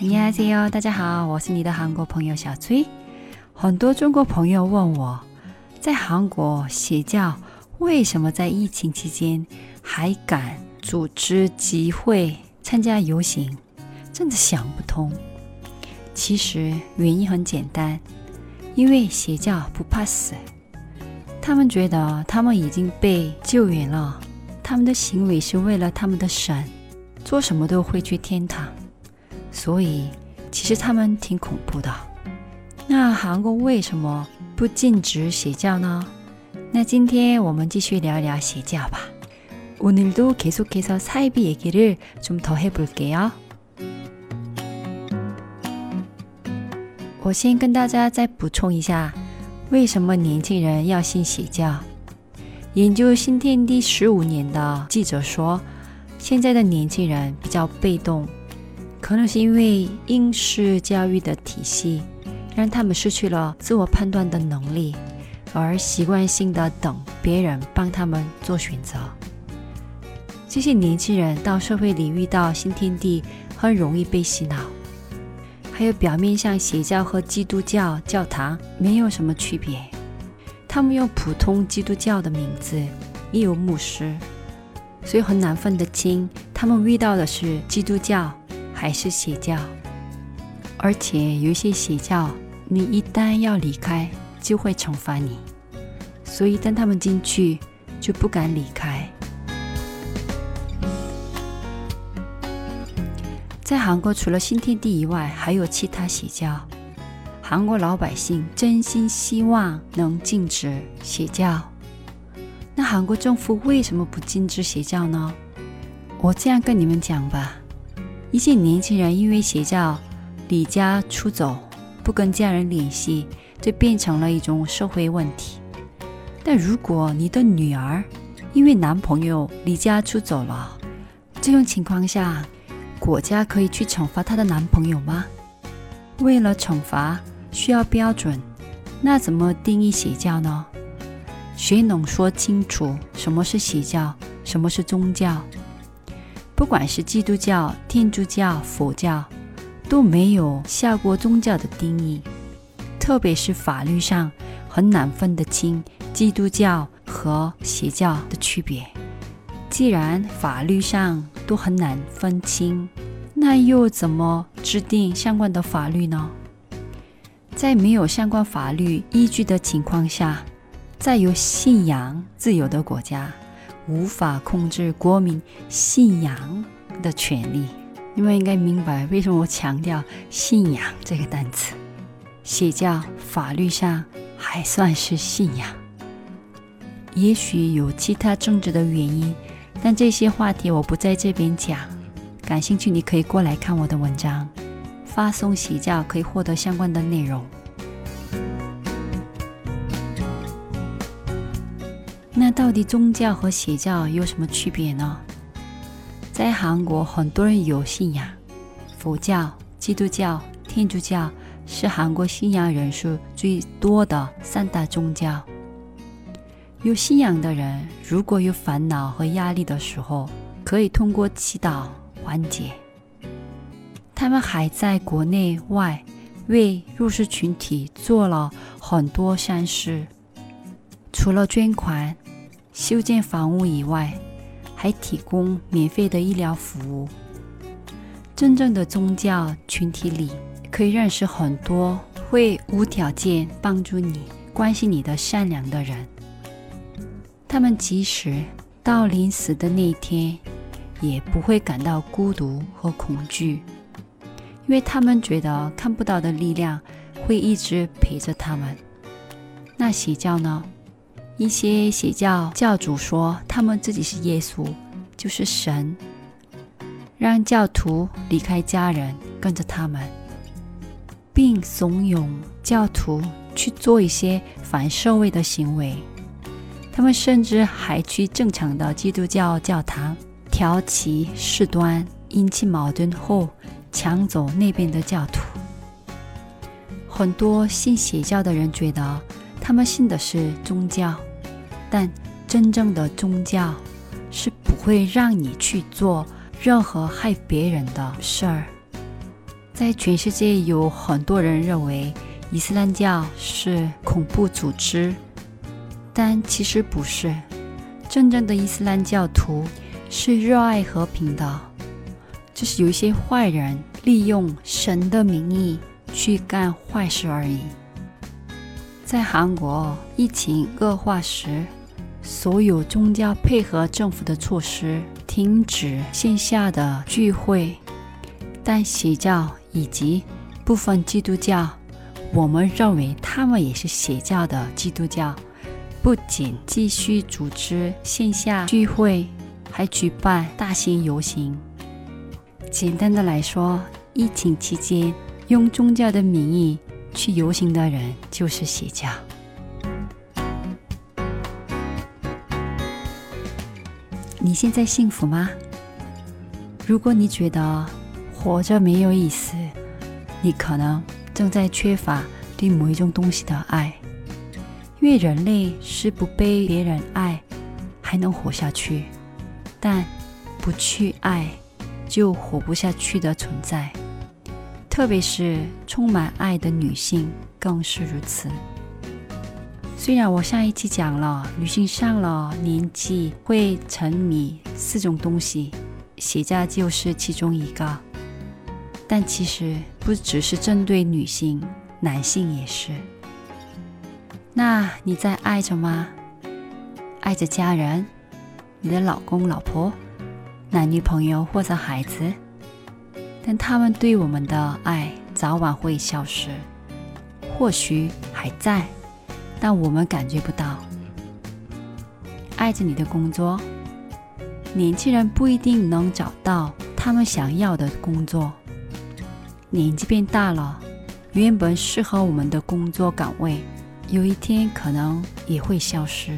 안녕하세요，大家好，我是你的韩国朋友小崔。很多中国朋友问我，在韩国邪教为什么在疫情期间还敢组织集会、参加游行？真的想不通。其实原因很简单，因为邪教不怕死，他们觉得他们已经被救援了，他们的行为是为了他们的神，做什么都会去天堂。 所以，其实他们挺恐怖的。那韩国为什么不禁止邪教呢？那今天我们继续聊聊邪教吧。오늘도계속해서사이비얘기를좀더해볼게요我先跟大家再补充一下，为什么年轻人要信邪教？研究新天地十五年的记者说，现在的年轻人比较被动。 可能是因为应试教育的体系，让他们失去了自我判断的能力，而习惯性的等别人帮他们做选择。这些年轻人到社会里遇到新天地，很容易被洗脑。还有表面上邪教和基督教教堂没有什么区别，他们用普通基督教的名字，也有牧师，所以很难分得清他们遇到的是基督教。还是邪教，而且有一些邪教，你一旦要离开，就会惩罚你，所以当他们进去，就不敢离开。在韩国，除了新天地以外，还有其他邪教。韩国老百姓真心希望能禁止邪教。那韩国政府为什么不禁止邪教呢？我这样跟你们讲吧。一些年轻人因为邪教离家出走，不跟家人联系，就变成了一种社会问题。但如果你的女儿因为男朋友离家出走了，这种情况下，国家可以去惩罚她的男朋友吗？为了惩罚需要标准，那怎么定义邪教呢？谁能说清楚什么是邪教，什么是宗教？不管是基督教、天主教、佛教，都没有下过宗教的定义，特别是法律上很难分得清基督教和邪教的区别。既然法律上都很难分清，那又怎么制定相关的法律呢？在没有相关法律依据的情况下，在有信仰自由的国家。无法控制国民信仰的权利，你们应该明白为什么我强调“信仰”这个单词。邪教法律上还算是信仰，也许有其他政治的原因，但这些话题我不在这边讲。感兴趣，你可以过来看我的文章，发送邪教可以获得相关的内容。那到底宗教和邪教有什么区别呢？在韩国，很多人有信仰，佛教、基督教、天主教是韩国信仰人数最多的三大宗教。有信仰的人，如果有烦恼和压力的时候，可以通过祈祷缓解。他们还在国内外为弱势群体做了很多善事，除了捐款。修建房屋以外，还提供免费的医疗服务。真正的宗教群体里，可以认识很多会无条件帮助你、关心你的善良的人。他们即使到临死的那一天，也不会感到孤独和恐惧，因为他们觉得看不到的力量会一直陪着他们。那邪教呢？一些邪教教主说，他们自己是耶稣，就是神，让教徒离开家人，跟着他们，并怂恿教徒去做一些反社会的行为。他们甚至还去正常的基督教教堂挑起事端，引起矛盾后抢走那边的教徒。很多信邪教的人觉得，他们信的是宗教。但真正的宗教是不会让你去做任何害别人的事儿。在全世界有很多人认为伊斯兰教是恐怖组织，但其实不是。真正的伊斯兰教徒是热爱和平的，就是有一些坏人利用神的名义去干坏事而已。在韩国疫情恶化时，所有宗教配合政府的措施，停止线下的聚会，但邪教。以及部分基督教，我们认为他们也是邪教的基督教，不仅继续组织线下聚会，还举办大型游行。简单的来说，疫情期间用宗教的名义去游行的人就是邪教。你现在幸福吗？如果你觉得，活着没有意思，你可能正在缺乏对某一种东西的爱，因为人类是不被别人爱还能活下去，但不去爱就活不下去的存在。特别是充满爱的女性更是如此。虽然我上一期讲了女性上了年纪会沉迷四种东西，邪教就是其中一个。但其实不只是针对女性，男性也是。那你在爱着吗？爱着家人，你的老公、老婆、男女朋友或者孩子？但他们对我们的爱早晚会消失，或许还在，但我们感觉不到。爱着你的工作，年轻人不一定能找到他们想要的工作。年纪变大了，原本适合我们的工作岗位，有一天可能也会消失。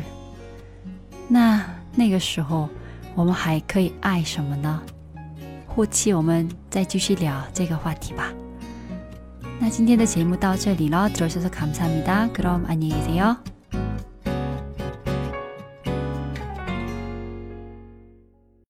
那那个时候，我们还可以爱什么呢？后期我们再继续聊这个话题吧。 那今天的节目到这里了，들어주셔서감사합니다그럼안녕히계세요